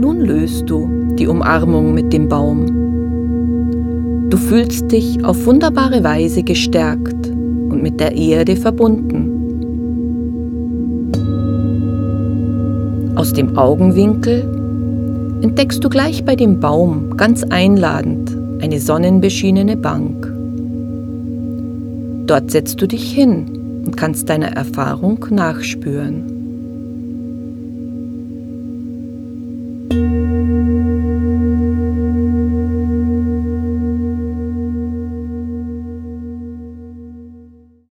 Nun löst du die Umarmung mit dem Baum. Du fühlst dich auf wunderbare Weise gestärkt und mit der Erde verbunden. Aus dem Augenwinkel entdeckst du gleich bei dem Baum ganz einladend eine sonnenbeschienene Bank. Dort setzt du dich hin und kannst deiner Erfahrung nachspüren.